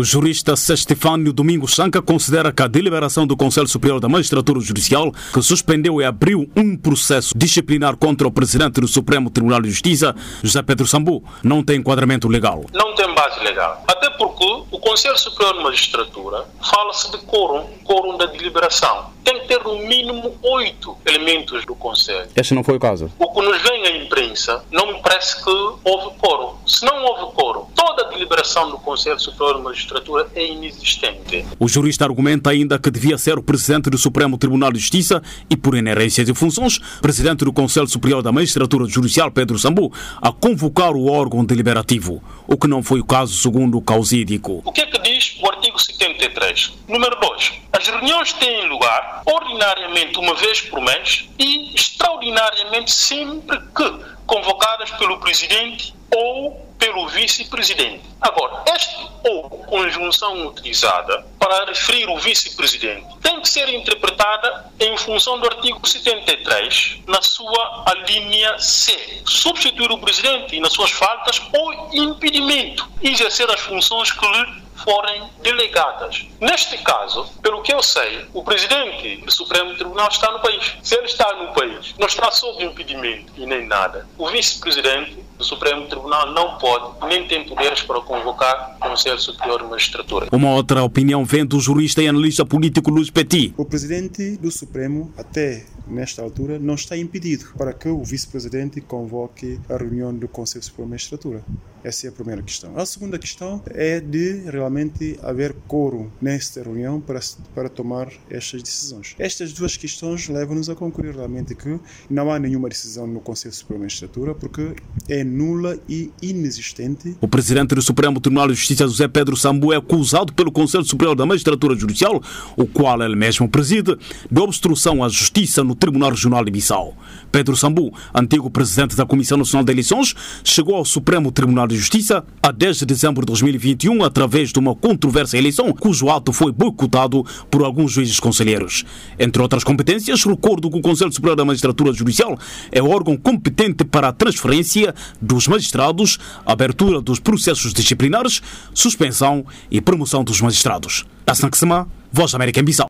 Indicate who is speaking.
Speaker 1: O jurista Stefânio Domingos Sanca considera que a deliberação do Conselho Superior da Magistratura Judicial, que suspendeu e abriu um processo disciplinar contra o presidente do Supremo Tribunal de Justiça, José Pedro Sambu, não tem enquadramento legal.
Speaker 2: Não tem base legal. Até porque o Conselho Superior de Magistratura fala-se de quórum, quórum da deliberação. Ter no mínimo oito elementos do Conselho.
Speaker 1: Este não foi o caso.
Speaker 2: O que nos vem à imprensa não me parece que houve quórum. Se não houve quórum, toda a deliberação do Conselho Superior de Magistratura é inexistente.
Speaker 1: O jurista argumenta ainda que devia ser o presidente do Supremo Tribunal de Justiça e, por inerência de funções, presidente do Conselho Superior da Magistratura Judicial, Pedro Sambu, a convocar o órgão deliberativo, o que não foi o caso segundo o causídico.
Speaker 2: O que é que diz o 73? Número 2. As reuniões têm lugar ordinariamente uma vez por mês e extraordinariamente sempre que convocadas pelo presidente ou pelo vice-presidente. Agora, esta ou conjunção utilizada para referir o vice-presidente tem que ser interpretada em função do artigo 73, na sua linha C. Substituir o presidente nas suas faltas ou impedimento exercer as funções que lhe forem delegadas. Neste caso, pelo que eu sei, o presidente do Supremo Tribunal está no país. Se ele está no país, não está sob impedimento e nem nada. O vice-presidente do Supremo Tribunal não pode, nem tem poderes para convocar o Conselho Superior de Magistratura.
Speaker 1: Uma outra opinião vem do jurista e analista político Luiz Petit.
Speaker 3: O presidente do Supremo, até nesta altura, não está impedido para que o vice-presidente convoque a reunião do Conselho Superior de Magistratura. Essa é a primeira questão. A segunda questão é de realmente haver coro nesta reunião para, para tomar estas decisões. Estas duas questões levam-nos a concluir realmente que não há nenhuma decisão no Conselho Superior de Magistratura porque é nula e inexistente.
Speaker 1: O presidente do Supremo Tribunal de Justiça, José Pedro Sambu, é acusado pelo Conselho Superior da Magistratura Judicial, o qual ele mesmo preside, de obstrução à justiça no Tribunal Regional de Bissau. Pedro Sambu, antigo presidente da Comissão Nacional de Eleições, chegou ao Supremo Tribunal de Justiça a 10 de dezembro de 2021 através de uma controversa eleição cujo ato foi boicotado por alguns juízes conselheiros. Entre outras competências, recordo que o Conselho Superior da Magistratura Judicial é o órgão competente para a transferência dos magistrados, abertura dos processos disciplinares, suspensão e promoção dos magistrados. Hassan Voz da América em Bissau.